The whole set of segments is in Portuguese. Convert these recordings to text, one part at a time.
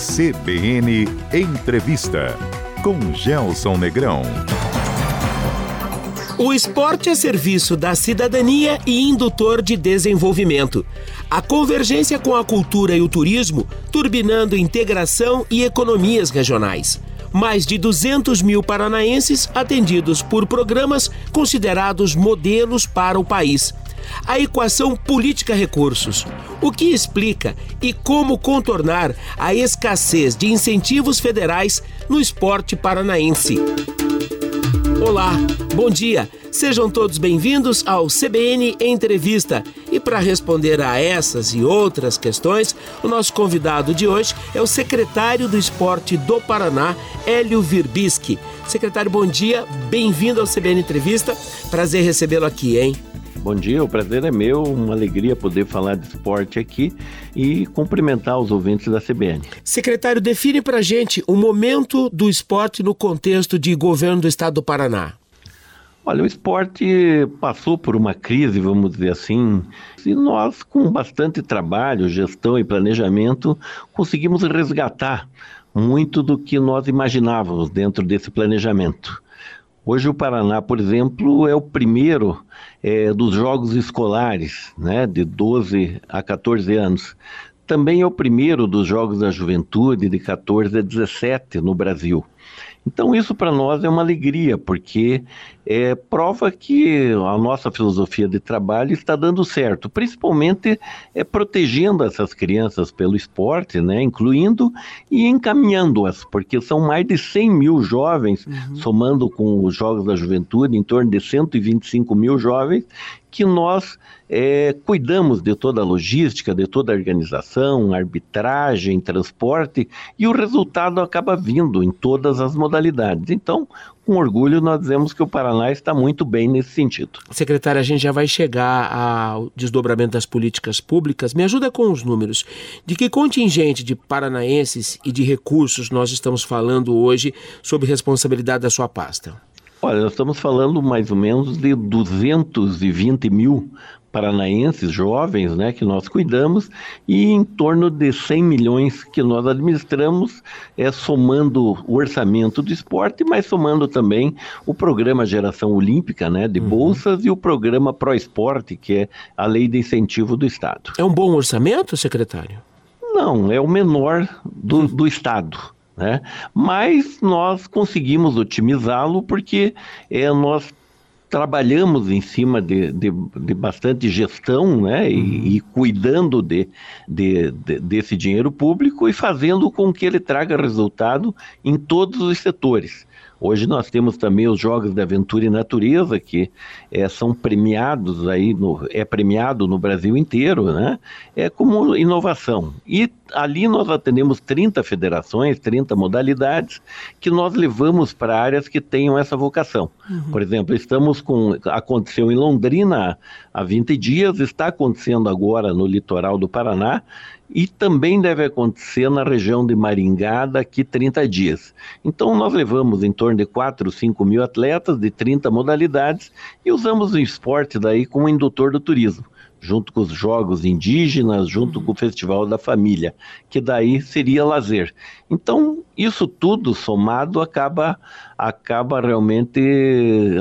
CBN Entrevista com Gelson Negrão. O esporte é serviço da cidadania e indutor de desenvolvimento. A convergência com a cultura e o turismo, turbinando integração e economias regionais. Mais de 200 mil paranaenses atendidos por programas considerados modelos para o país. A equação política-recursos. O que explica e como contornar a escassez de incentivos federais no esporte paranaense. Olá, bom dia. Sejam todos bem-vindos ao CBN Entrevista. E para responder a essas e outras questões, o nosso convidado de hoje é o secretário do Esporte do Paraná, Hélio Virbischi. Secretário, bom dia, bem-vindo ao CBN Entrevista. Prazer recebê-lo aqui, hein? Bom dia, o prazer é meu, uma alegria poder falar de esporte aqui e cumprimentar os ouvintes da CBN. Secretário, define para gente o momento do esporte no contexto de governo do estado do Paraná. Olha, o esporte passou por uma crise, vamos dizer assim, e nós, com bastante trabalho, gestão e planejamento, conseguimos resgatar muito do que nós imaginávamos dentro desse planejamento. Hoje o Paraná, por exemplo, é o primeiro é, dos jogos escolares, né, de 12 a 14 anos. Também é o primeiro dos jogos da juventude, de 14 a 17 no Brasil. Então, isso para nós é uma alegria, porque é, prova que a nossa filosofia de trabalho está dando certo, principalmente é, protegendo essas crianças pelo esporte, né, incluindo e encaminhando-as, porque são mais de 100 mil jovens, uhum. somando com os Jogos da Juventude, em torno de 125 mil jovens, que nós é, cuidamos de toda a logística, de toda a organização, arbitragem, transporte, e o resultado acaba vindo em todas as modalidades. Então, com orgulho, nós dizemos que o Paraná está muito bem nesse sentido. Secretária, a gente já vai chegar ao desdobramento das políticas públicas. Me ajuda com os números. De que contingente de paranaenses e de recursos nós estamos falando hoje sob responsabilidade da sua pasta? Olha, nós estamos falando mais ou menos de 220 mil paranaenses jovens, né, que nós cuidamos, e em torno de 100 milhões que nós administramos, é, somando o orçamento do esporte, mas somando também o programa Geração Olímpica, né, de uhum. bolsas, e o programa Pro Esporte, que é a lei de incentivo do Estado. É um bom orçamento, secretário? Não, é o menor do, do Estado. Né? Mas nós conseguimos otimizá-lo porque é, nós trabalhamos em cima de, de, de bastante gestão né, e, uhum. e cuidando de, de, desse dinheiro público e fazendo com que ele traga resultado em todos os setores. Hoje nós temos também os Jogos de Aventura e Natureza, que é, são premiados aí, no, é premiado no Brasil inteiro, né? É como inovação. E ali nós atendemos 30 federações, 30 modalidades, que nós levamos para áreas que tenham essa vocação. Uhum. Por exemplo, estamos com. Aconteceu em Londrina há 20 dias, está acontecendo agora no litoral do Paraná, e também deve acontecer na região de Maringá daqui 30 dias. Então, nós levamos em torno de 4, 5 mil atletas de 30 modalidades e usamos o esporte daí como indutor do turismo, junto com os jogos indígenas, junto com o Festival da Família, que daí seria lazer. Então, isso tudo somado acaba, acaba realmente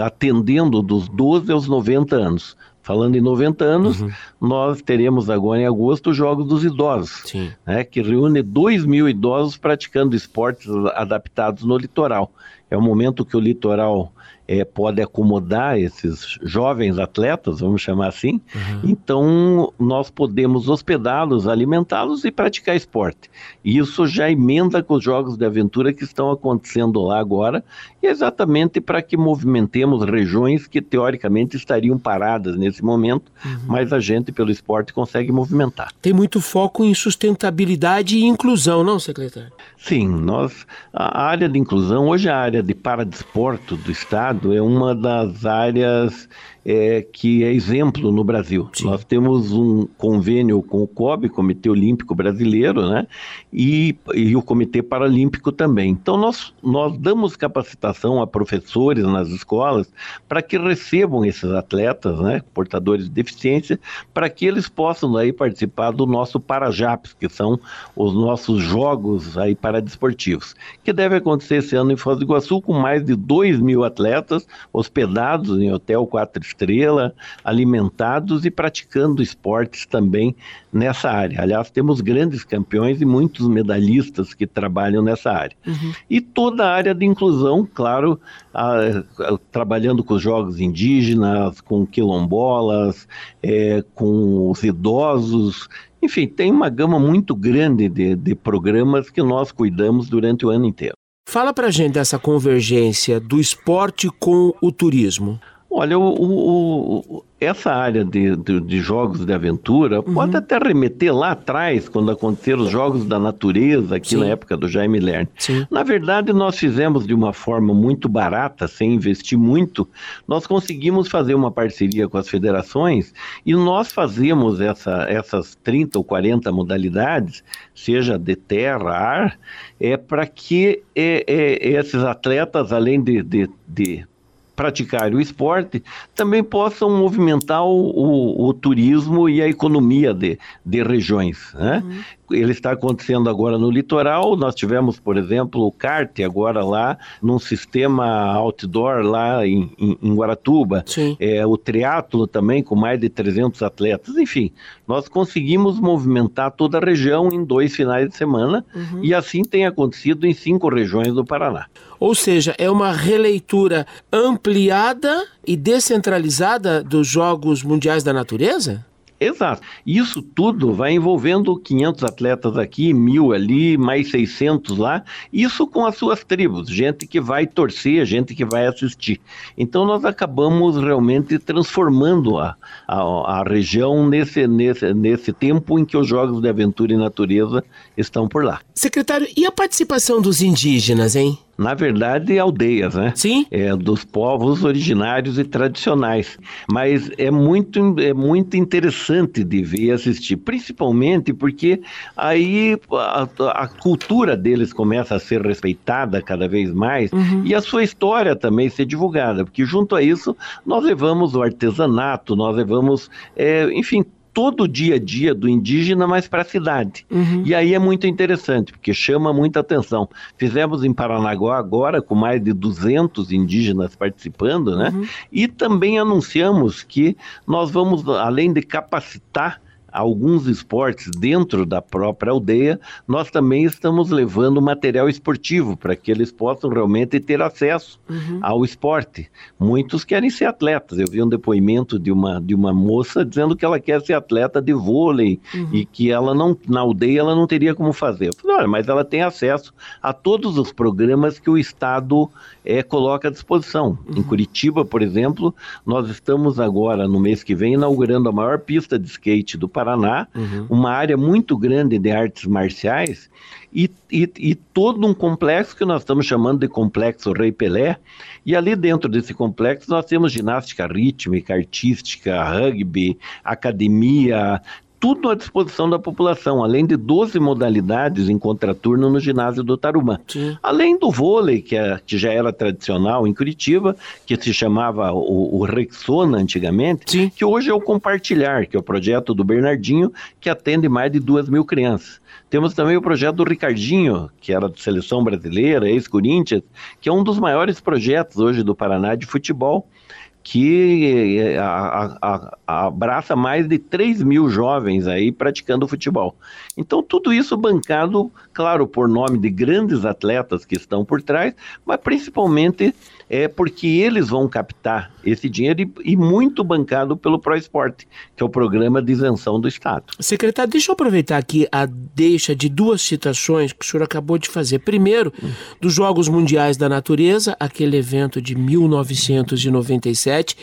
atendendo dos 12 aos 90 anos. Falando em 90 anos, uhum. nós teremos agora em agosto os Jogos dos Idosos, né, que reúne 2 mil idosos praticando esportes adaptados no litoral. É o momento que o litoral é, pode acomodar esses jovens atletas, vamos chamar assim. Uhum. Então, nós podemos hospedá-los, alimentá-los e praticar esporte. Isso já emenda com os jogos de aventura que estão acontecendo lá agora, e é exatamente para que movimentemos regiões que teoricamente estariam paradas nesse momento, uhum. mas a gente, pelo esporte, consegue movimentar. Tem muito foco em sustentabilidade e inclusão, não, secretário? Sim, nós, a área de inclusão, hoje a área de paradesporto do Estado é uma das áreas é, que é exemplo no Brasil. Sim. Nós temos um convênio com o COB, Comitê Olímpico Brasileiro, né? E, e o Comitê Paralímpico também. Então, nós, nós damos capacitação a professores nas escolas para que recebam esses atletas, né, portadores de deficiência, para que eles possam aí participar do nosso Parajaps, que são os nossos jogos aí paradesportivos, que deve acontecer esse ano em Foz do Iguaçu com mais de 2 mil atletas hospedados em hotel quatro estrela, alimentados e praticando esportes também nessa área. Aliás, temos grandes campeões e muitos medalhistas que trabalham nessa área. Uhum. E toda a área de inclusão, claro, a, a, trabalhando com os jogos indígenas, com quilombolas, é, com os idosos, enfim, tem uma gama muito grande de, de programas que nós cuidamos durante o ano inteiro. Fala pra gente dessa convergência do esporte com o turismo. Olha, o, o, essa área de, de, de, jogos de aventura uhum. pode até remeter lá atrás, quando aconteceram os jogos da natureza, aqui Sim. na época do Jaime Lerner. Sim. Na verdade, nós fizemos de uma forma muito barata, sem investir muito, nós conseguimos fazer uma parceria com as federações e nós fazemos essa, essas 30 ou 40 modalidades, seja de terra, ar, é para que é, é, esses atletas, além de, de, de praticar o esporte também possam movimentar o, o, o turismo e a economia de, de regiões. Né? Uhum ele está acontecendo agora no litoral. Nós tivemos, por exemplo, o kart agora lá num sistema outdoor lá em, em, em Guaratuba. Sim. É, o triatlo também com mais de 300 atletas. Enfim, nós conseguimos movimentar toda a região em dois finais de semana uhum. e assim tem acontecido em cinco regiões do Paraná. Ou seja, é uma releitura ampliada e descentralizada dos Jogos Mundiais da Natureza? Exato. Isso tudo vai envolvendo 500 atletas aqui, mil ali, mais 600 lá. Isso com as suas tribos, gente que vai torcer, gente que vai assistir. Então nós acabamos realmente transformando a, a, a região nesse, nesse, nesse tempo em que os Jogos de Aventura e Natureza estão por lá. Secretário, e a participação dos indígenas, hein? Na verdade, aldeias, né? Sim. É, dos povos originários e tradicionais. Mas é muito, é muito interessante de ver e assistir, principalmente porque aí a, a cultura deles começa a ser respeitada cada vez mais uhum. e a sua história também ser divulgada, porque junto a isso nós levamos o artesanato, nós levamos, é, enfim, todo o dia a dia do indígena, mas para a cidade. Uhum. E aí é muito interessante, porque chama muita atenção. Fizemos em Paranaguá agora, com mais de 200 indígenas participando, né? Uhum. E também anunciamos que nós vamos, além de capacitar alguns esportes dentro da própria aldeia, nós também estamos levando material esportivo para que eles possam realmente ter acesso uhum. ao esporte. Muitos querem ser atletas. Eu vi um depoimento de uma, de uma moça dizendo que ela quer ser atleta de vôlei uhum. e que ela não na aldeia ela não teria como fazer. Eu falei, olha, mas ela tem acesso a todos os programas que o Estado é, coloca à disposição. Uhum. Em Curitiba, por exemplo, nós estamos agora, no mês que vem, inaugurando a maior pista de skate do Paraná, uhum. uma área muito grande de artes marciais e, e, e, todo um complexo que nós estamos chamando de Complexo Rei Pelé. E ali dentro desse complexo nós temos ginástica rítmica, artística, rugby, academia, tudo à disposição da população, além de 12 modalidades em contraturno no ginásio do Tarumã. Sim. Além do vôlei, que, é, que, já era tradicional em Curitiba, que se chamava o, o Rexona antigamente, Sim. que hoje é o Compartilhar, que é o projeto do Bernardinho, que atende mais de duas mil crianças. Temos também o projeto do Ricardinho, que era de seleção brasileira, ex-Corinthians, que é um dos maiores projetos hoje do Paraná de futebol que eh, abraça mais de 3 mil jovens aí praticando futebol. Então, tudo isso bancado, claro, por nome de grandes atletas que estão por trás, mas principalmente é porque eles vão captar esse dinheiro e, e muito bancado pelo ProEsporte, que é o programa de isenção do Estado. Secretário, deixa eu aproveitar aqui a deixa de duas citações que o senhor acabou de fazer. Primeiro, dos Jogos Mundiais da Natureza, aquele evento de 1997, 2017,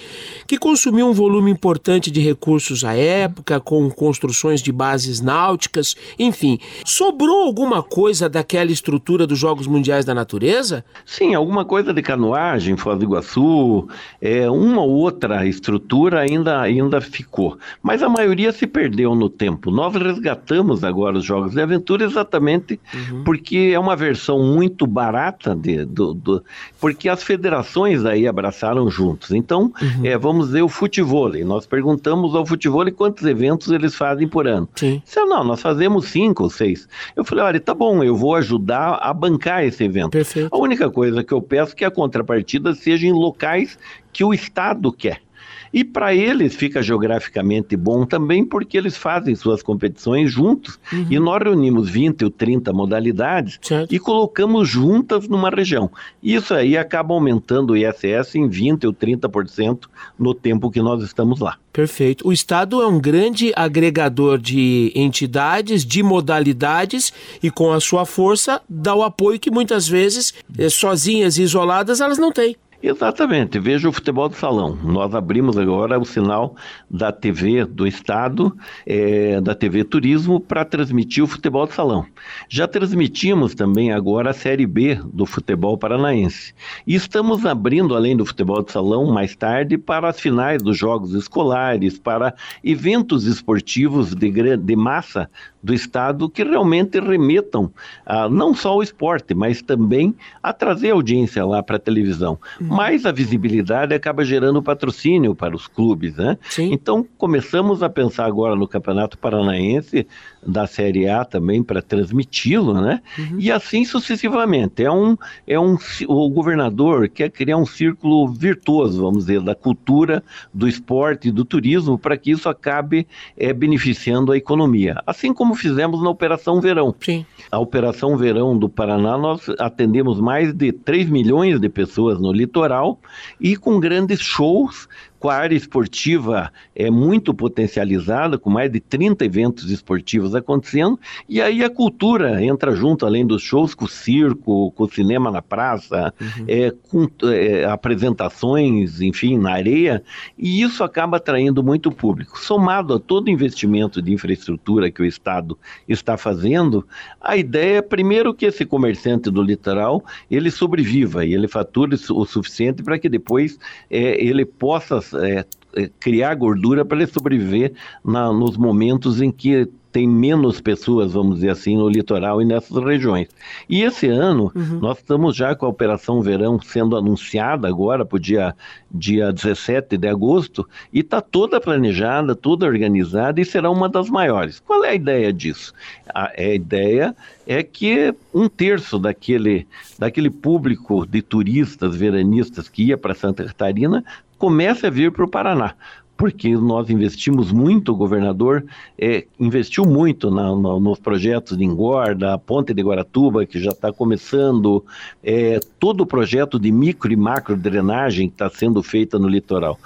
que consumiu um volume importante de recursos à época, com construções de bases náuticas, enfim. Sobrou alguma coisa daquela estrutura dos Jogos Mundiais da Natureza? Sim, alguma coisa de canoagem, Foz do Iguaçu, é, uma ou outra estrutura ainda, ainda ficou. Mas a maioria se perdeu no tempo. Nós resgatamos agora os Jogos de Aventura exatamente uhum. porque é uma versão muito barata de, do, do, porque as federações aí abraçaram juntos. Então, uhum. é, vamos ver o futebol. Nós perguntamos ao futebol quantos eventos eles fazem por ano. Sim. Disse, não, nós fazemos cinco ou seis. Eu falei, olha, tá bom, eu vou ajudar a bancar esse evento. Perfeito. A única coisa que eu peço é que a contrapartida seja em locais que o Estado quer. E para eles fica geograficamente bom também, porque eles fazem suas competições juntos. Uhum. E nós reunimos 20 ou 30 modalidades certo. e colocamos juntas numa região. Isso aí acaba aumentando o ISS em 20 ou 30% no tempo que nós estamos lá. Perfeito. O Estado é um grande agregador de entidades, de modalidades e com a sua força dá o apoio que muitas vezes, eh, sozinhas e isoladas, elas não têm. Exatamente, veja o futebol do salão. Nós abrimos agora o sinal da TV do Estado, é, da TV Turismo, para transmitir o futebol do salão. Já transmitimos também agora a Série B do futebol paranaense. E estamos abrindo, além do futebol do salão, mais tarde, para as finais dos jogos escolares, para eventos esportivos de, de massa do Estado que realmente remetam a, não só ao esporte, mas também a trazer audiência lá para a televisão. Mas a visibilidade acaba gerando patrocínio para os clubes, né? Sim. Então começamos a pensar agora no Campeonato Paranaense da Série A também para transmiti-lo, né? Uhum. E assim sucessivamente. É um, é um, o governador quer criar um círculo virtuoso, vamos dizer, da cultura, do esporte e do turismo para que isso acabe é, beneficiando a economia. Assim como fizemos na Operação Verão. Sim. A Operação Verão do Paraná, nós atendemos mais de 3 milhões de pessoas no litoral e com grandes shows com a área esportiva é muito potencializada, com mais de 30 eventos esportivos acontecendo, e aí a cultura entra junto, além dos shows, com o circo, com o cinema na praça, uhum. é, com é, apresentações, enfim, na areia, e isso acaba atraindo muito público. Somado a todo investimento de infraestrutura que o Estado está fazendo, a ideia é, primeiro, que esse comerciante do litoral, ele sobreviva e ele fature o suficiente para que depois é, ele possa é, é, criar gordura para sobreviver na, nos momentos em que tem menos pessoas, vamos dizer assim, no litoral e nessas regiões. E esse ano, uhum. nós estamos já com a Operação Verão sendo anunciada agora para o dia, dia 17 de agosto, e está toda planejada, toda organizada e será uma das maiores. Qual é a ideia disso? A, a ideia é que um terço daquele, daquele público de turistas, veranistas que ia para Santa Catarina comece a vir para o Paraná porque nós investimos muito, o governador é, investiu muito na, na, nos projetos de engorda, a ponte de Guaratuba, que já está começando, é, todo o projeto de micro e macro drenagem que está sendo feita no litoral.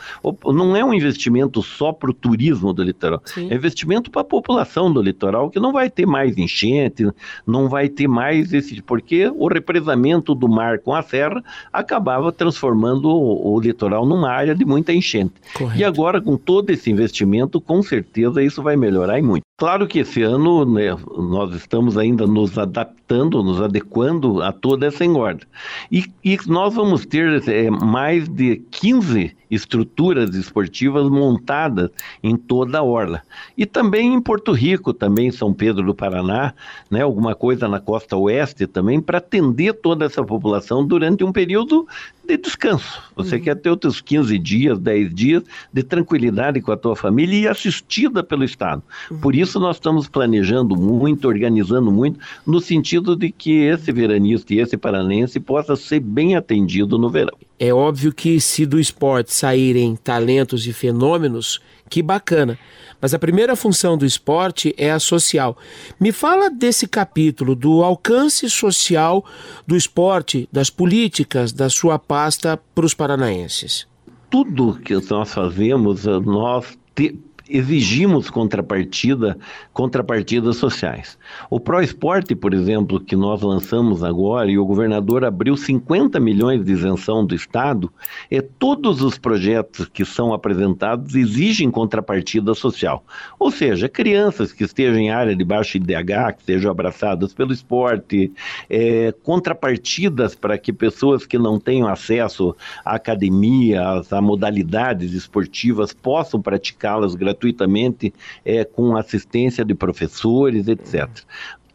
Não é um investimento só para o turismo do litoral, Sim. é investimento para a população do litoral, que não vai ter mais enchente, não vai ter mais esse. porque o represamento do mar com a serra acabava transformando o, o litoral numa área de muita enchente. Correto. E agora com todo esse investimento, com certeza isso vai melhorar e muito. Claro que esse ano né, nós estamos ainda nos adaptando, nos adequando a toda essa engorda. E, e nós vamos ter é, mais de 15 estruturas esportivas montadas em toda a orla. E também em Porto Rico, também em São Pedro do Paraná, né, alguma coisa na costa oeste também, para atender toda essa população durante um período de descanso. Você uhum. quer ter os seus 15 dias, 10 dias de tranquilidade com a tua família e assistida pelo Estado. Uhum. Por isso nós estamos planejando muito, organizando muito, no sentido de que esse veranista e esse paranense possa ser bem atendido no verão. É óbvio que se do esporte saírem talentos e fenômenos, que bacana. Mas a primeira função do esporte é a social. Me fala desse capítulo, do alcance social do esporte, das políticas da sua pasta para os paranaenses. Tudo que nós fazemos, nós te, exigimos contrapartida, contrapartidas sociais. O Pro Esporte, por exemplo, que nós lançamos agora e o governador abriu 50 milhões de isenção do Estado, é todos os projetos que são apresentados exigem contrapartida social. Ou seja, crianças que estejam em área de baixo IDH, que sejam abraçadas pelo esporte, é, contrapartidas para que pessoas que não tenham acesso à academia, a modalidades esportivas, possam praticá-las gratuitamente gratuitamente é, com assistência de professores, etc.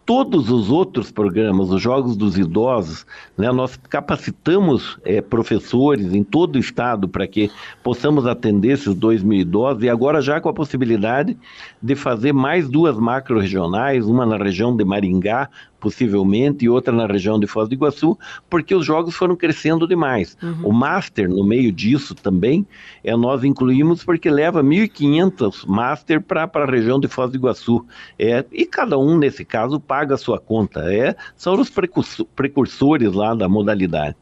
Todos os outros programas, os Jogos dos Idosos, né, nós capacitamos é, professores em todo o estado para que possamos atender esses 2 mil idosos e agora já com a possibilidade de fazer mais duas macro-regionais, uma na região de Maringá, possivelmente, e outra na região de Foz do Iguaçu, porque os jogos foram crescendo demais. Uhum. O Master, no meio disso também, é, nós incluímos porque leva 1.500 Master para a região de Foz do Iguaçu. É, e cada um, nesse caso, paga a sua conta. É, são os precursores lá da modalidade.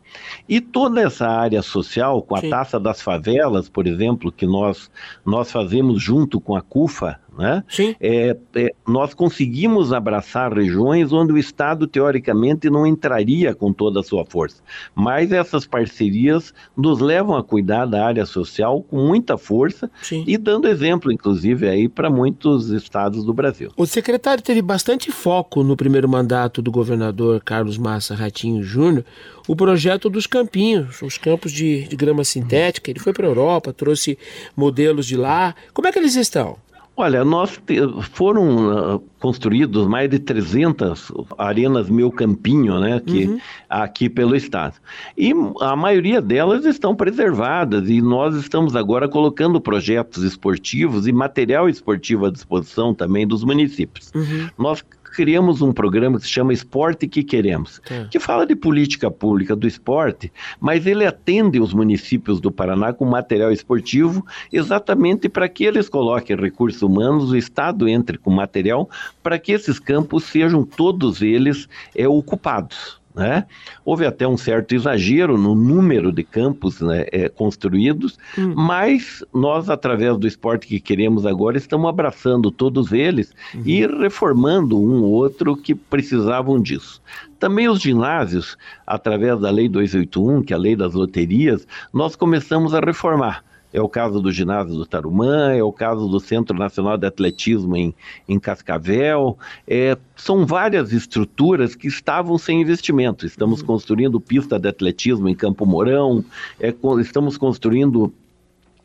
E toda essa área social, com a Sim. taça das favelas, por exemplo, que nós, nós fazemos junto com a CUFA, né? Sim. É, é, nós conseguimos abraçar regiões onde o Estado, teoricamente, não entraria com toda a sua força. Mas essas parcerias nos levam a cuidar da área social com muita força Sim. e dando exemplo, inclusive, aí para muitos estados do Brasil. O secretário teve bastante foco no primeiro mandato do governador Carlos Massa Ratinho Júnior o projeto dos campinhos, os campos de, de grama sintética. Ele foi para a Europa, trouxe modelos de lá. Como é que eles estão? Olha, nós te, foram uh, construídos mais de 300 arenas Meu Campinho, né, que, uhum. aqui pelo estado. E a maioria delas estão preservadas e nós estamos agora colocando projetos esportivos e material esportivo à disposição também dos municípios. Uhum. Nós criamos um programa que se chama Esporte que Queremos, é. que fala de política pública do esporte, mas ele atende os municípios do Paraná com material esportivo exatamente para que eles coloquem recursos humanos, o Estado entre com material para que esses campos sejam todos eles é, ocupados. Né? Houve até um certo exagero no número de campos né, é, construídos, hum. mas nós, através do esporte que queremos agora, estamos abraçando todos eles uhum. e reformando um ou outro que precisavam disso. Também os ginásios, através da Lei 281, que é a lei das loterias, nós começamos a reformar. É o caso do ginásio do Tarumã, é o caso do Centro Nacional de Atletismo em, em Cascavel. É, são várias estruturas que estavam sem investimento. Estamos uhum. construindo pista de atletismo em Campo Mourão, é, estamos construindo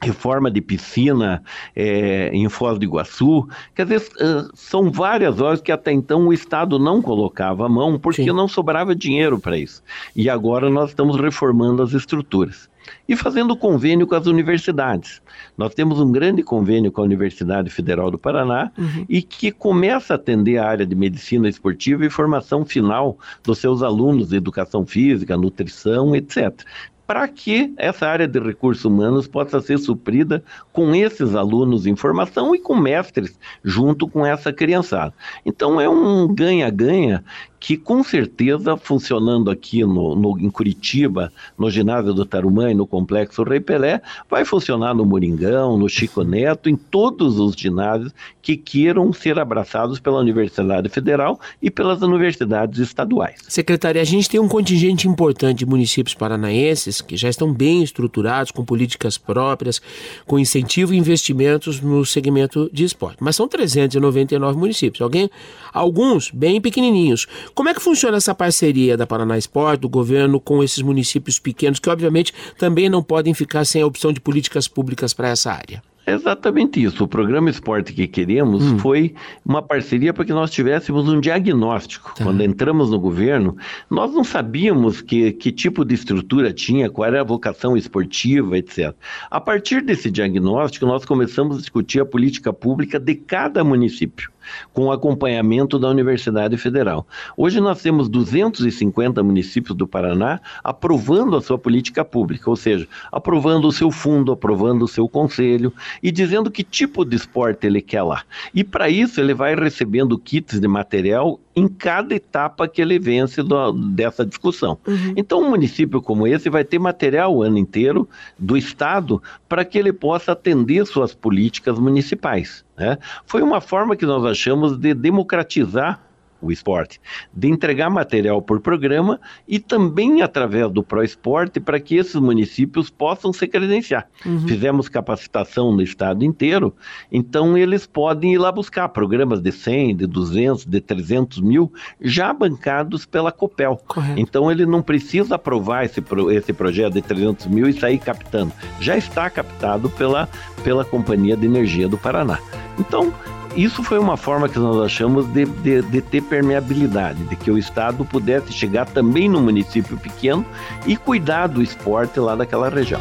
reforma de piscina é, em Foz do Iguaçu. Quer dizer, são várias horas que até então o Estado não colocava a mão porque Sim. não sobrava dinheiro para isso. E agora nós estamos reformando as estruturas e fazendo convênio com as universidades. Nós temos um grande convênio com a Universidade Federal do Paraná uhum. e que começa a atender a área de medicina esportiva e formação final dos seus alunos de educação física, nutrição, etc para que essa área de recursos humanos possa ser suprida com esses alunos em formação e com mestres junto com essa criançada. Então é um ganha-ganha que com certeza, funcionando aqui no, no, em Curitiba, no ginásio do Tarumã e no Complexo Rei Pelé, vai funcionar no Moringão, no Chico Neto, em todos os ginásios que queiram ser abraçados pela Universidade Federal e pelas universidades estaduais. Secretária, a gente tem um contingente importante de municípios paranaenses que já estão bem estruturados, com políticas próprias, com incentivo e investimentos no segmento de esporte. Mas são 399 municípios, alguém, alguns bem pequenininhos como é que funciona essa parceria da Paraná Esporte, do governo, com esses municípios pequenos, que obviamente também não podem ficar sem a opção de políticas públicas para essa área? exatamente isso. O programa Esporte que Queremos hum. foi uma parceria para que nós tivéssemos um diagnóstico. Tá. Quando entramos no governo, nós não sabíamos que, que tipo de estrutura tinha, qual era a vocação esportiva, etc. A partir desse diagnóstico, nós começamos a discutir a política pública de cada município com acompanhamento da Universidade Federal. Hoje nós temos 250 municípios do Paraná aprovando a sua política pública, ou seja, aprovando o seu fundo, aprovando o seu conselho e dizendo que tipo de esporte ele quer lá. E para isso ele vai recebendo kits de material em cada etapa que ele vence do, dessa discussão. Uhum. Então, um município como esse vai ter material o ano inteiro do Estado para que ele possa atender suas políticas municipais. Né? Foi uma forma que nós achamos de democratizar o esporte, de entregar material por programa e também através do Pro Esporte para que esses municípios possam se credenciar. Uhum. Fizemos capacitação no estado inteiro, então eles podem ir lá buscar programas de 100, de 200, de 300 mil, já bancados pela Copel. Correto. Então ele não precisa aprovar esse, esse projeto de 300 mil e sair captando. Já está captado pela, pela Companhia de Energia do Paraná. Então, isso foi uma forma que nós achamos de, de, de, ter permeabilidade, de que o Estado pudesse chegar também no município pequeno e cuidar do esporte lá daquela região.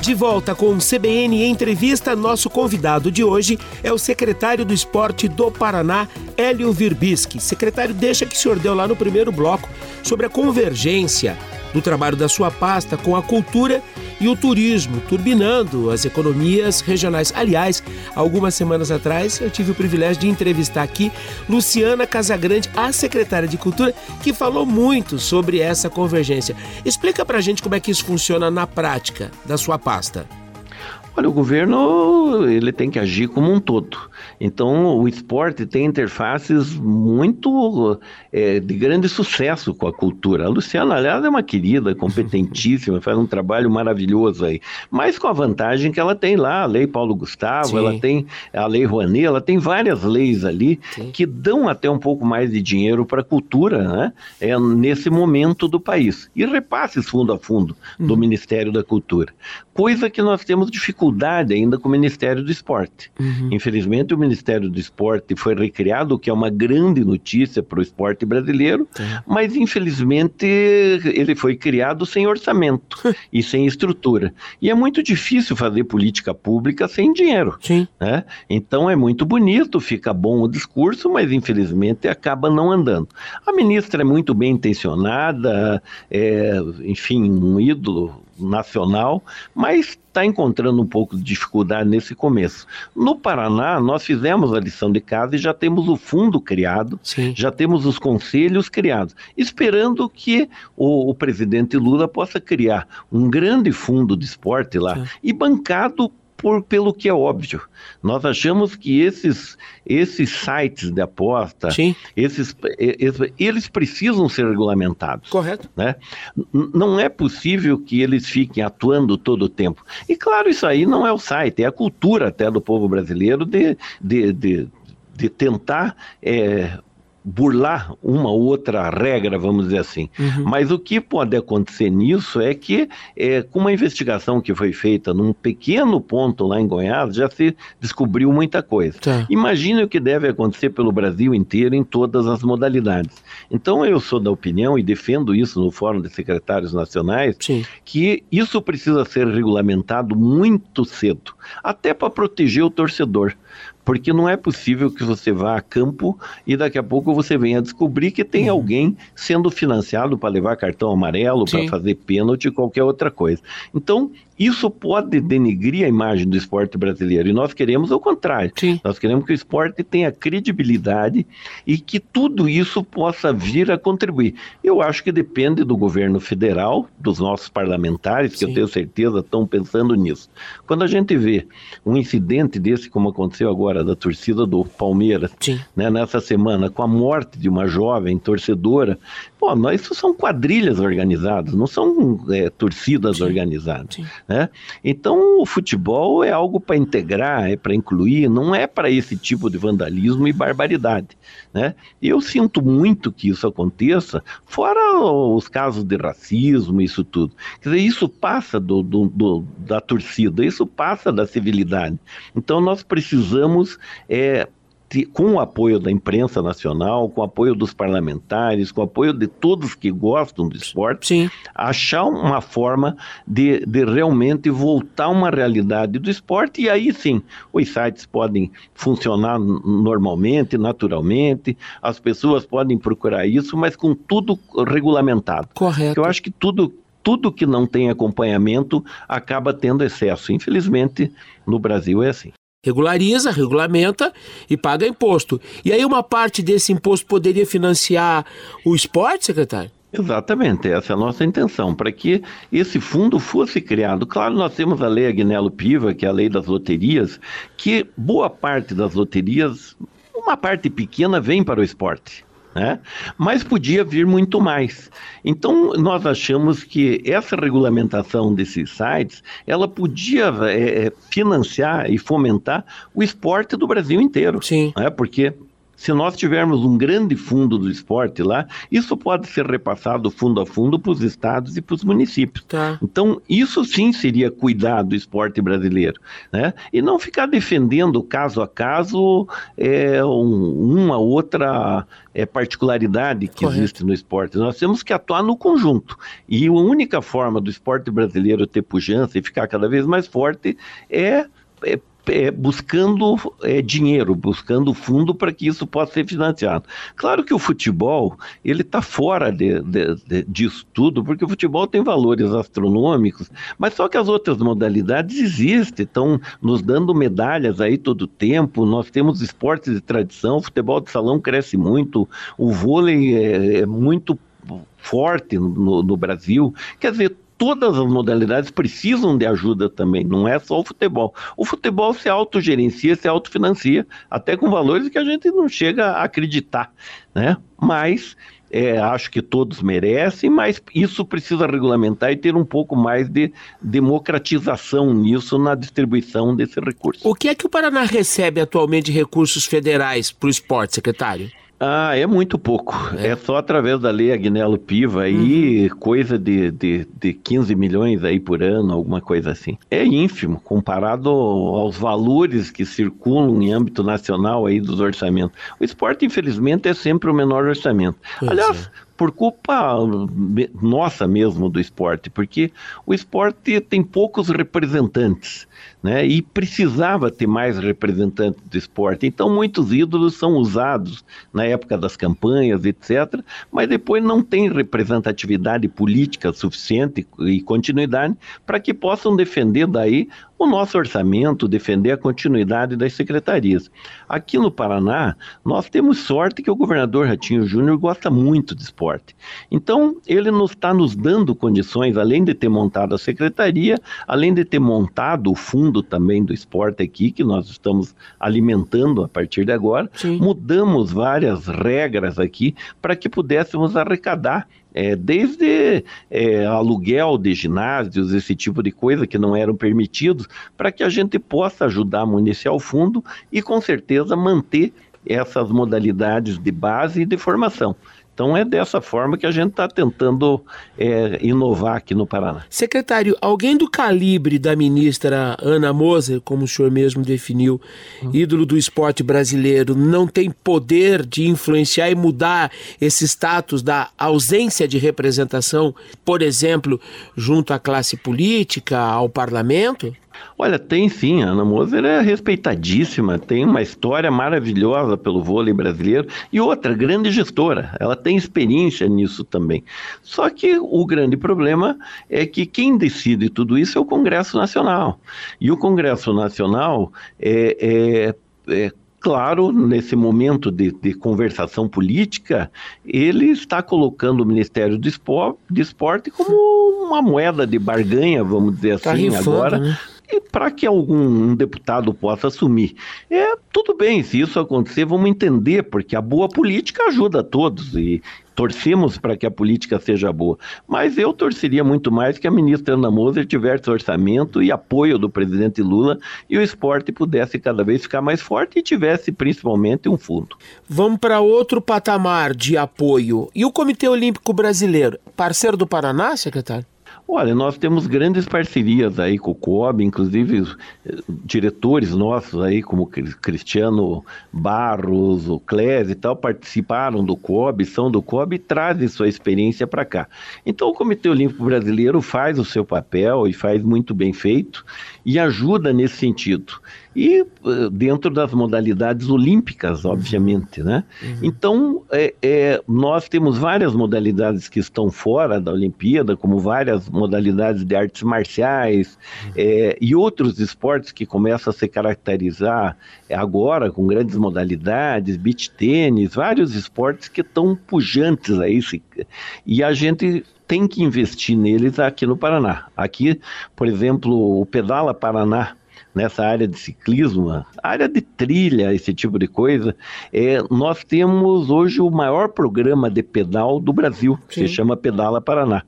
De volta com o CBN Entrevista, nosso convidado de hoje é o secretário do Esporte do Paraná, Hélio Virbisky. Secretário, deixa que o senhor deu lá no primeiro bloco sobre a convergência do trabalho da sua pasta com a cultura e o turismo, turbinando as economias regionais. Aliás, algumas semanas atrás eu tive o privilégio de entrevistar aqui Luciana Casagrande, a secretária de Cultura, que falou muito sobre essa convergência. Explica pra gente como é que isso funciona na prática da sua pasta. Olha, o governo ele tem que agir como um todo. Então, o esporte tem interfaces muito é, de grande sucesso com a cultura. A Luciana, aliás, é uma querida, competentíssima, faz um trabalho maravilhoso aí. Mas com a vantagem que ela tem lá, a Lei Paulo Gustavo, Sim. ela tem a Lei Rouanet, ela tem várias leis ali Sim. que dão até um pouco mais de dinheiro para a cultura, né? É, nesse momento do país. E repasses fundo a fundo do uhum. Ministério da Cultura. Coisa que nós temos dificuldade ainda com o Ministério do Esporte. Uhum. Infelizmente, o Ministério do Esporte foi recriado, o que é uma grande notícia para o esporte brasileiro, mas infelizmente ele foi criado sem orçamento e sem estrutura. E é muito difícil fazer política pública sem dinheiro. Sim. Né? Então é muito bonito, fica bom o discurso, mas infelizmente acaba não andando. A ministra é muito bem intencionada, é, enfim, um ídolo nacional, mas está encontrando um pouco de dificuldade nesse começo. No Paraná, nós fizemos a lição de casa e já temos o fundo criado, Sim. já temos os conselhos criados, esperando que o, o presidente Lula possa criar um grande fundo de esporte lá Sim. e bancado por, pelo que é óbvio. Nós achamos que esses, esses sites de aposta, esses, esses, eles precisam ser regulamentados. Correto. Né? Não é possível que eles fiquem atuando todo o tempo. E claro, isso aí não é o site, é a cultura até do povo brasileiro de, de, de, de tentar é, burlar uma outra regra, vamos dizer assim. Uhum. Mas o que pode acontecer nisso é que, é, com uma investigação que foi feita num pequeno ponto lá em Goiás, já se descobriu muita coisa. Tá. Imagine o que deve acontecer pelo Brasil inteiro em todas as modalidades. Então, eu sou da opinião e defendo isso no Fórum de Secretários Nacionais, Sim. que isso precisa ser regulamentado muito cedo, até para proteger o torcedor porque não é possível que você vá a campo e daqui a pouco você venha descobrir que tem uhum. alguém sendo financiado para levar cartão amarelo, para fazer pênalti, qualquer outra coisa. Então, isso pode denegrir a imagem do esporte brasileiro e nós queremos o contrário. Sim. Nós queremos que o esporte tenha credibilidade e que tudo isso possa vir a contribuir. Eu acho que depende do governo federal, dos nossos parlamentares, que Sim. eu tenho certeza estão pensando nisso. Quando a gente vê um incidente desse, como aconteceu agora, da torcida do Palmeiras, né, nessa semana, com a morte de uma jovem torcedora, pô, nós isso são quadrilhas organizadas, não são é, torcidas Sim. organizadas. Né? Então, o futebol é algo para integrar, é para incluir, não é para esse tipo de vandalismo e barbaridade. Né? Eu sinto muito que isso aconteça, fora os casos de racismo, isso tudo. Quer dizer, isso passa do, do, do da torcida, isso passa da civilidade. Então, nós precisamos. É, com o apoio da imprensa nacional, com o apoio dos parlamentares, com o apoio de todos que gostam do esporte, sim. achar uma forma de, de realmente voltar uma realidade do esporte e aí sim, os sites podem funcionar normalmente, naturalmente, as pessoas podem procurar isso, mas com tudo regulamentado. Correto. Eu acho que tudo tudo que não tem acompanhamento acaba tendo excesso. Infelizmente, no Brasil é assim regulariza, regulamenta e paga imposto. E aí uma parte desse imposto poderia financiar o esporte, secretário? Exatamente, essa é a nossa intenção, para que esse fundo fosse criado. Claro, nós temos a lei Agnello Piva, que é a lei das loterias, que boa parte das loterias, uma parte pequena, vem para o esporte. Né? Mas podia vir muito mais. Então, nós achamos que essa regulamentação desses sites, ela podia é, financiar e fomentar o esporte do Brasil inteiro. Sim. Né? Porque se nós tivermos um grande fundo do esporte lá, isso pode ser repassado fundo a fundo para os estados e para os municípios. Tá. Então, isso sim seria cuidar do esporte brasileiro, né? E não ficar defendendo caso a caso é, um, uma outra é, particularidade que Correto. existe no esporte. Nós temos que atuar no conjunto. E a única forma do esporte brasileiro ter pujança e ficar cada vez mais forte é, é é, buscando é, dinheiro, buscando fundo para que isso possa ser financiado. Claro que o futebol ele está fora de, de, de, disso tudo, porque o futebol tem valores astronômicos, mas só que as outras modalidades existem, estão nos dando medalhas aí todo tempo. Nós temos esportes de tradição, o futebol de salão cresce muito, o vôlei é, é muito forte no, no, Brasil. Quer dizer, todas as modalidades precisam de ajuda também, não é só o futebol. O futebol se autogerencia, se autofinancia, até com valores que a gente não chega a acreditar, né? Mas é, acho que todos merecem, mas isso precisa regulamentar e ter um pouco mais de democratização nisso na distribuição desse recurso. O que é que o Paraná recebe atualmente de recursos federais para o esporte, secretário? Ah, é muito pouco. É, é só através da lei Agnello Piva aí, uhum. coisa de, de, de 15 milhões aí por ano, alguma coisa assim. É ínfimo comparado aos valores que circulam em âmbito nacional aí dos orçamentos. O esporte, infelizmente, é sempre o menor orçamento. Pois Aliás, é por culpa nossa mesmo do esporte, porque o esporte tem poucos representantes, né? E precisava ter mais representantes do esporte. Então muitos ídolos são usados na época das campanhas, etc, mas depois não tem representatividade política suficiente e continuidade para que possam defender daí o nosso orçamento, defender a continuidade das secretarias. Aqui no Paraná, nós temos sorte que o governador Ratinho Júnior gosta muito de esporte. Então, ele nos está nos dando condições, além de ter montado a secretaria, além de ter montado o fundo também do esporte aqui, que nós estamos alimentando a partir de agora, Sim. mudamos várias regras aqui para que pudéssemos arrecadar é, desde é, aluguel de ginásios, esse tipo de coisa que não eram permitidos, para que a gente possa ajudar a municiar o fundo e, com certeza, manter essas modalidades de base e de formação. Então é dessa forma que a gente está tentando é, inovar aqui no Paraná. Secretário, alguém do calibre da ministra Ana Moser, como o senhor mesmo definiu, hum. ídolo do esporte brasileiro, não tem poder de influenciar e mudar esse status da ausência de representação, por exemplo, junto à classe política, ao parlamento? Olha, tem sim, a Ana Moser é respeitadíssima, tem uma história maravilhosa pelo vôlei brasileiro e outra, grande gestora, ela tem experiência nisso também. Só que o grande problema é que quem decide tudo isso é o Congresso Nacional. E o Congresso Nacional é, é, é claro, nesse momento de, de, conversação política, ele está colocando o Ministério do Esporte, como uma moeda de barganha, vamos dizer tá assim, rifando, agora, né? Para que algum deputado possa assumir. É tudo bem, se isso acontecer, vamos entender, porque a boa política ajuda a todos e torcemos para que a política seja boa. Mas eu torceria muito mais que a ministra Ana Moser tivesse orçamento e apoio do presidente Lula e o esporte pudesse cada vez ficar mais forte e tivesse principalmente um fundo. Vamos para outro patamar de apoio. E o Comitê Olímpico Brasileiro, parceiro do Paraná, secretário? Olha, nós temos grandes parcerias aí com o COB, inclusive eh, diretores nossos aí, como Cristiano Barros, o Clésio e tal, participaram do COB, são do COB e trazem sua experiência para cá. Então o Comitê Olímpico Brasileiro faz o seu papel e faz muito bem feito e ajuda nesse sentido. e eh, dentro das modalidades olímpicas, obviamente, né? Uhum. Então, é, é, nós temos várias modalidades que estão fora da Olimpíada, como várias modalidades de artes marciais uhum. é, e outros esportes que começam a se caracterizar agora com grandes modalidades, beach tênis, vários esportes que estão pujantes aí, e a gente tem que investir neles aqui no Paraná. Aqui, por exemplo, o Pedala Paraná, nessa área de ciclismo, área de trilha, esse tipo de coisa, é, nós temos hoje o maior programa de pedal do Brasil, que se chama Pedala Paraná.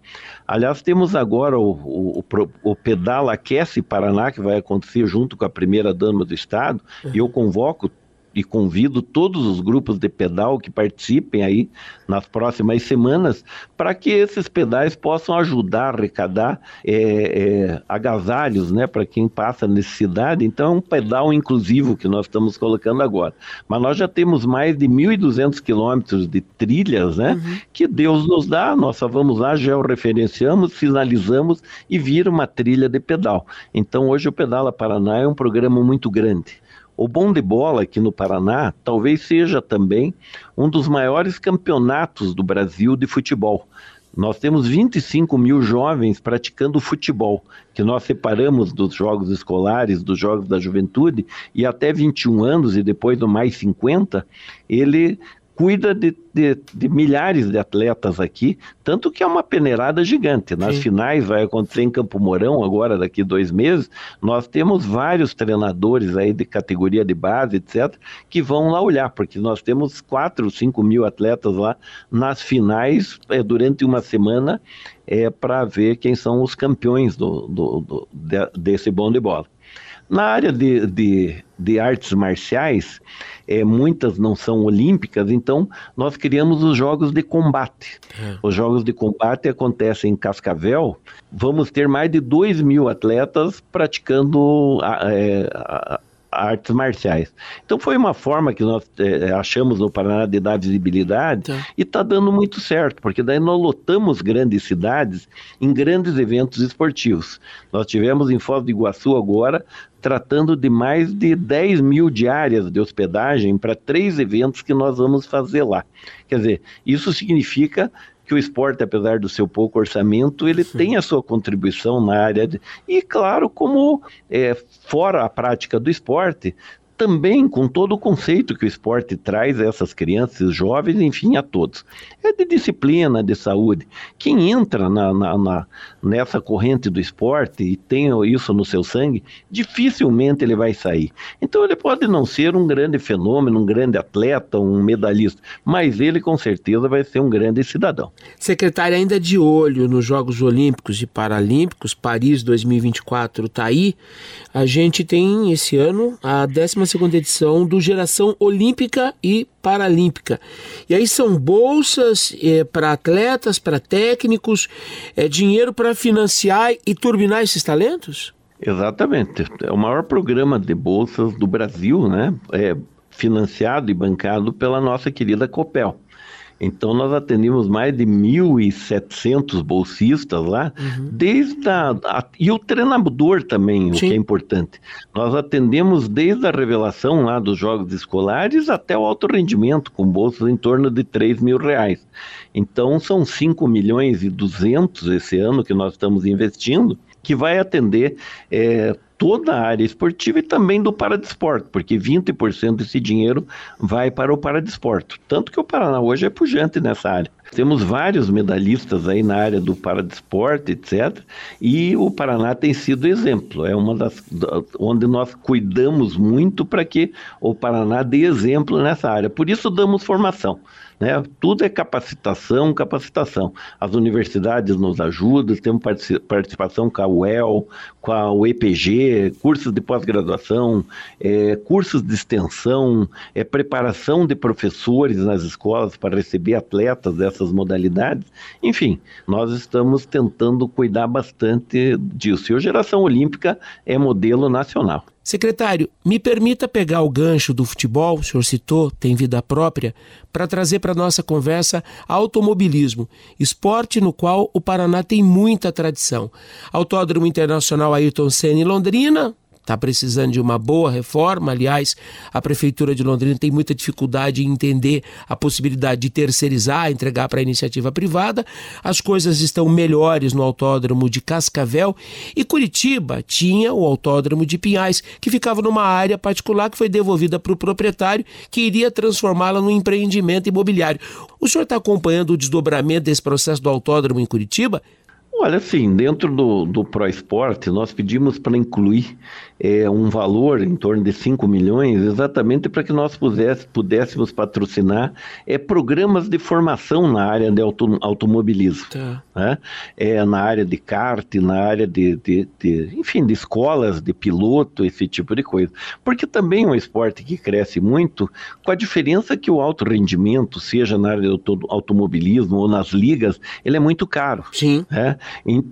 Aliás, temos agora o, o, o, o Pedala Aquece Paraná, que vai acontecer junto com a primeira dama do Estado, uhum. e eu convoco e convido todos os grupos de pedal que participem aí nas próximas semanas para que esses pedais possam ajudar a arrecadar é, é, agasalhos né, para quem passa necessidade. Então é um pedal inclusivo que nós estamos colocando agora. Mas nós já temos mais de 1.200 quilômetros de trilhas né, uhum. que Deus nos dá, nós só vamos lá, georreferenciamos, finalizamos e vira uma trilha de pedal. Então hoje o Pedala Paraná é um programa muito grande. O bom de bola aqui no Paraná talvez seja também um dos maiores campeonatos do Brasil de futebol. Nós temos 25 mil jovens praticando futebol, que nós separamos dos jogos escolares, dos jogos da juventude, e até 21 anos, e depois do mais 50, ele cuida de, de, de, milhares de atletas aqui, tanto que é uma peneirada gigante. Nas Sim. finais vai acontecer em Campo Mourão, agora daqui dois meses, nós temos vários treinadores aí de categoria de base, etc., que vão lá olhar, porque nós temos 4, 5 mil atletas lá nas finais é, durante uma semana é, para ver quem são os campeões do, do, do de, desse bom de bola. Na área de, de, de artes marciais, é, muitas não são olímpicas, então nós criamos os Jogos de Combate. É. Os Jogos de Combate acontecem em Cascavel. Vamos ter mais de 2 mil atletas praticando é, artes marciais. Então foi uma forma que nós é, achamos no Paraná de dar visibilidade tá. e está dando muito certo, porque daí nós lotamos grandes cidades em grandes eventos esportivos. Nós tivemos em Foz do Iguaçu agora tratando de mais de 10 mil diárias de hospedagem para três eventos que nós vamos fazer lá. Quer dizer, isso significa que o esporte, apesar do seu pouco orçamento, ele Sim. tem a sua contribuição na área de... E, claro, como é, fora a prática do esporte, também com todo o conceito que o esporte traz a essas crianças, jovens, enfim, a todos. É de disciplina, de saúde. Quem entra na, na, na, nessa corrente do esporte e tem isso no seu sangue, dificilmente ele vai sair. Então ele pode não ser um grande fenômeno, um grande atleta, um medalhista, mas ele com certeza vai ser um grande cidadão. Secretário, ainda de olho nos Jogos Olímpicos e Paralímpicos, Paris 2024 está aí, a gente tem esse ano a décima segunda edição do Geração Olímpica e Paralímpica. E aí são bolsas é, para atletas, para técnicos, é, dinheiro para financiar e turbinar esses talentos? Exatamente. É o maior programa de bolsas do Brasil, né? É financiado e bancado pela nossa querida Copel. Então, nós atendemos mais de 1.700 bolsistas lá, uhum. desde a, a, E o treinador também, Sim. o que é importante. Nós atendemos desde a revelação lá dos jogos escolares até o alto rendimento, com bolsas em torno de 3 mil reais. Então, são 5 milhões e 200 esse ano que nós estamos investindo, que vai atender é, toda a área esportiva e também do paradesporto, porque 20% desse dinheiro vai para o paradesporto. Tanto que o Paraná hoje é pujante nessa área. Temos vários medalhistas aí na área do paradesporto, etc. E o Paraná tem sido exemplo. É uma das onde nós cuidamos muito para que o Paraná dê exemplo nessa área. Por isso damos formação. Né? Tudo é capacitação, capacitação. As universidades nos ajudam, temos participação com a UEL, com a UEPG, cursos de pós-graduação, é, cursos de extensão, é, preparação de professores nas escolas para receber atletas dessas modalidades. Enfim, nós estamos tentando cuidar bastante disso. E a Geração Olímpica é modelo nacional. Secretário, me permita pegar o gancho do futebol, o senhor citou, tem vida própria, para trazer para nossa conversa automobilismo, esporte no qual o Paraná tem muita tradição. Autódromo Internacional Ayrton Senna em Londrina, está precisando de uma boa reforma. Aliás, a Prefeitura de Londrina tem muita dificuldade em entender a possibilidade de terceirizar, entregar para a iniciativa privada. As coisas estão melhores no autódromo de Cascavel e Curitiba tinha o autódromo de Pinhais, que ficava numa área particular que foi devolvida para o proprietário, que iria transformá-la num empreendimento imobiliário. O senhor está acompanhando o desdobramento desse processo do autódromo em Curitiba? Olha, sim, dentro do, do ProEsport, nós pedimos para incluir é, um valor em torno de 5 milhões, exatamente para que nós pudesse, pudéssemos patrocinar é, programas de formação na área de auto, automobilismo. Tá. Né? É, na área de kart, na área de, de, de, enfim, de escolas de piloto, esse tipo de coisa. Porque também é um esporte que cresce muito, com a diferença que o alto rendimento, seja na área do automobilismo ou nas ligas, ele é muito caro. Sim. Né?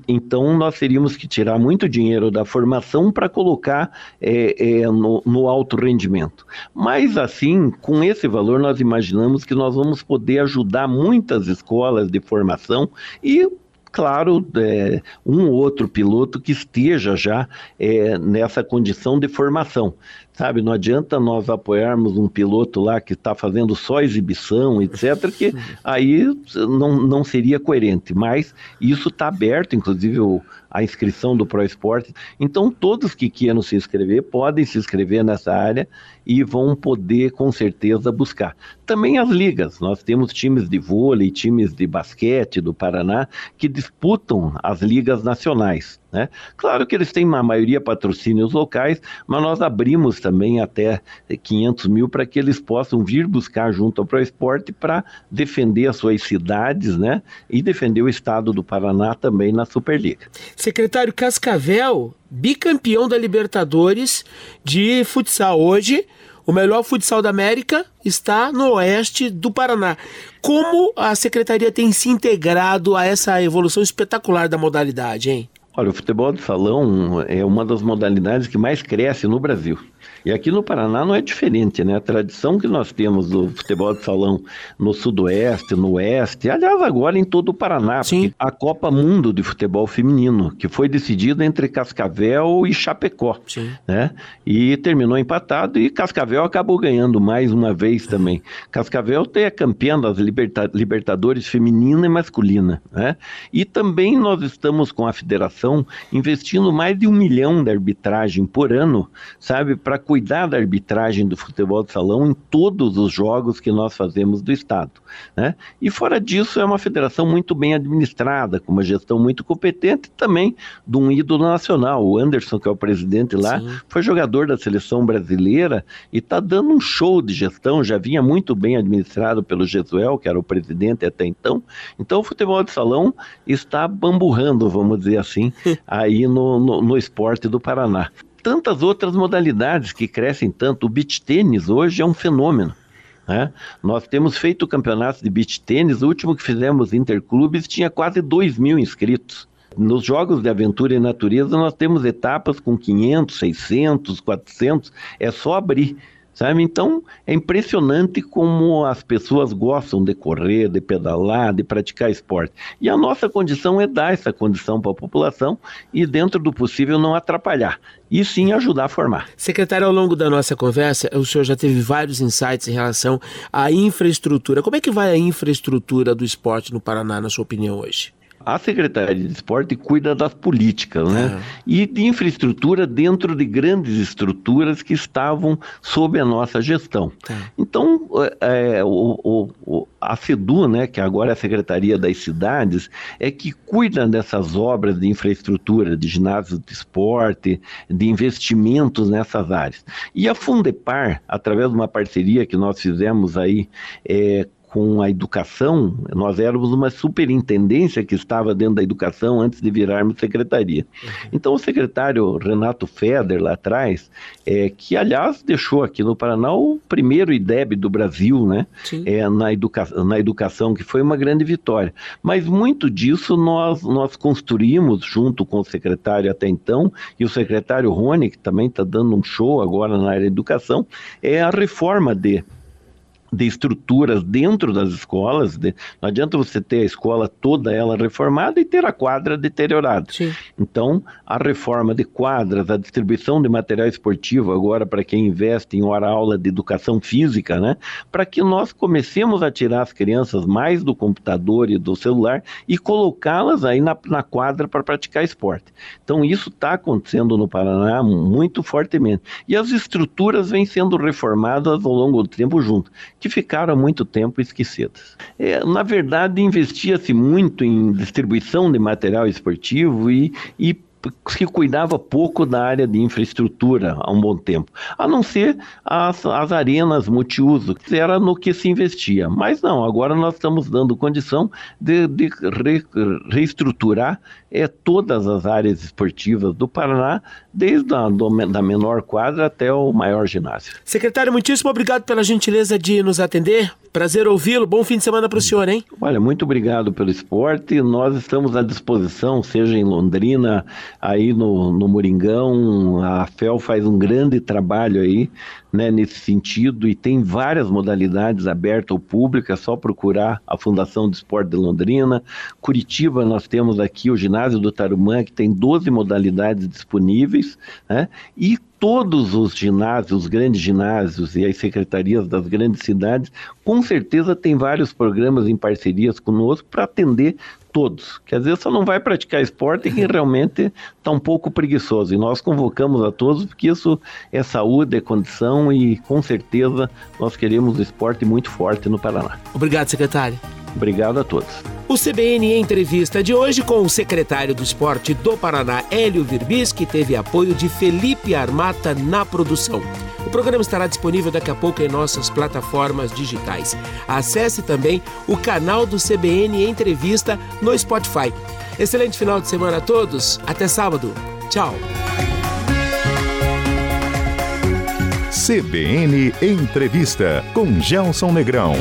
Então, nós teríamos que tirar muito dinheiro da formação para colocar é, é, no, no, alto rendimento. Mas, assim, com esse valor, nós imaginamos que nós vamos poder ajudar muitas escolas de formação e claro, é, um ou outro piloto que esteja já é, nessa condição de formação. Sabe, não adianta nós apoiarmos um piloto lá que está fazendo só exibição, etc., que aí não, não seria coerente. Mas isso está aberto, inclusive o, a inscrição do Pro Esporte. Então, todos que queiram se inscrever podem se inscrever nessa área e vão poder, com certeza, buscar. Também as ligas. Nós temos times de vôlei, times de basquete do Paraná que disputam as ligas nacionais. Né? Claro que eles têm a maioria patrocínios locais, mas nós abrimos também até 500 mil para que eles possam vir buscar junto ao ProEsporte para defender as suas cidades né? e defender o estado do Paraná também na Superliga. Secretário Cascavel, bicampeão da Libertadores de futsal. Hoje, o melhor futsal da América está no oeste do Paraná. Como a secretaria tem se integrado a essa evolução espetacular da modalidade, hein? Olha, o futebol de salão é uma das modalidades que mais cresce no Brasil. E aqui no Paraná não é diferente, né? A tradição que nós temos do futebol de salão no sudoeste, no oeste, aliás, agora em todo o Paraná, Sim. a Copa Mundo de Futebol Feminino, que foi decidida entre Cascavel e Chapecó, Sim. né? E terminou empatado e Cascavel acabou ganhando mais uma vez também. Cascavel é campeã das liberta Libertadores feminina e masculina, né? E também nós estamos com a federação investindo mais de um milhão de arbitragem por ano, sabe, para cuidar da arbitragem do futebol de salão em todos os jogos que nós fazemos do Estado. Né? E fora disso, é uma federação muito bem administrada, com uma gestão muito competente também de um ídolo nacional. O Anderson, que é o presidente lá, Sim. foi jogador da seleção brasileira e está dando um show de gestão, já vinha muito bem administrado pelo Jesuel, que era o presidente até então. Então o futebol de salão está bamburrando, vamos dizer assim, aí no, no, no esporte do Paraná tantas outras modalidades que crescem tanto. O beach tênis hoje é um fenômeno. Né? Nós temos feito campeonatos de beach tênis, o último que fizemos interclubes tinha quase 2 mil inscritos. Nos jogos de aventura e natureza, nós temos etapas com 500, 600, 400, é só abrir sabe? Então é impressionante como as pessoas gostam de correr, de pedalar, de praticar esporte. E a nossa condição é dar essa condição para a população e, dentro do possível, não atrapalhar. E sim ajudar a formar. Secretário, ao longo da nossa conversa, o senhor já teve vários insights em relação à infraestrutura. Como é que vai a infraestrutura do esporte no Paraná, na sua opinião, hoje? A Secretaria de Esporte cuida das políticas, né? Uhum. E de infraestrutura dentro de grandes estruturas que estavam sob a nossa gestão. Uhum. Então, é, é, o, o, a FEDU, né, que agora é a Secretaria das Cidades, é que cuida dessas obras de infraestrutura, de ginásio de esporte, de investimentos nessas áreas. E a Fundepar, através de uma parceria que nós fizemos aí é, com a educação, nós éramos uma superintendência que estava dentro da educação antes de virarmos secretaria. Uhum. Então, o secretário Renato Feder, lá atrás, é, que aliás deixou aqui no Paraná o primeiro IDEB do Brasil, né? É, na, educa na educação, que foi uma grande vitória. Mas muito disso nós, nós construímos junto com o secretário até então, e o secretário Rony, que também está dando um show agora na área da educação, é a reforma de de estruturas dentro das escolas. De, não adianta você ter a escola toda ela reformada e ter a quadra deteriorada. Sim. Então, a reforma de quadras, a distribuição de material esportivo agora para quem investe em hora aula de educação física, né? Para que nós comecemos a tirar as crianças mais do computador e do celular e colocá-las aí na, na quadra para praticar esporte. Então, isso está acontecendo no Paraná muito fortemente. E as estruturas vêm sendo reformadas ao longo do tempo junto que ficaram há muito tempo esquecidas. É, na verdade, investia-se muito em distribuição de material esportivo e, e que cuidava pouco da área de infraestrutura há um bom tempo, a não ser as, as arenas multiuso, que era no que se investia. Mas não, agora nós estamos dando condição de, de re, reestruturar é, todas as áreas esportivas do Paraná, desde a do, da menor quadra até o maior ginásio. Secretário, muitíssimo obrigado pela gentileza de nos atender. Prazer ouvi-lo. Bom fim de semana para o senhor, hein? Olha, muito obrigado pelo esporte. Nós estamos à disposição, seja em Londrina, aí no, no Moringão. A FEL faz um grande trabalho aí né, nesse sentido e tem várias modalidades abertas ao público. É só procurar a Fundação de Esporte de Londrina. Curitiba, nós temos aqui o ginásio do Tarumã, que tem 12 modalidades disponíveis, né? E todos os ginásios, os grandes ginásios e as secretarias das grandes cidades, com certeza tem vários programas em parcerias conosco para atender todos. Que às vezes só não vai praticar esporte quem realmente está um pouco preguiçoso. E nós convocamos a todos porque isso é saúde, é condição e com certeza nós queremos esporte muito forte no Paraná. Obrigado, secretário. Obrigado a todos. O CBN Entrevista de hoje com o secretário do Esporte do Paraná, Hélio Virbis, que teve apoio de Felipe Armata na produção. O programa estará disponível daqui a pouco em nossas plataformas digitais. Acesse também o canal do CBN Entrevista no Spotify. Excelente final de semana a todos. Até sábado. Tchau. CBN Entrevista com Gelson Negrão.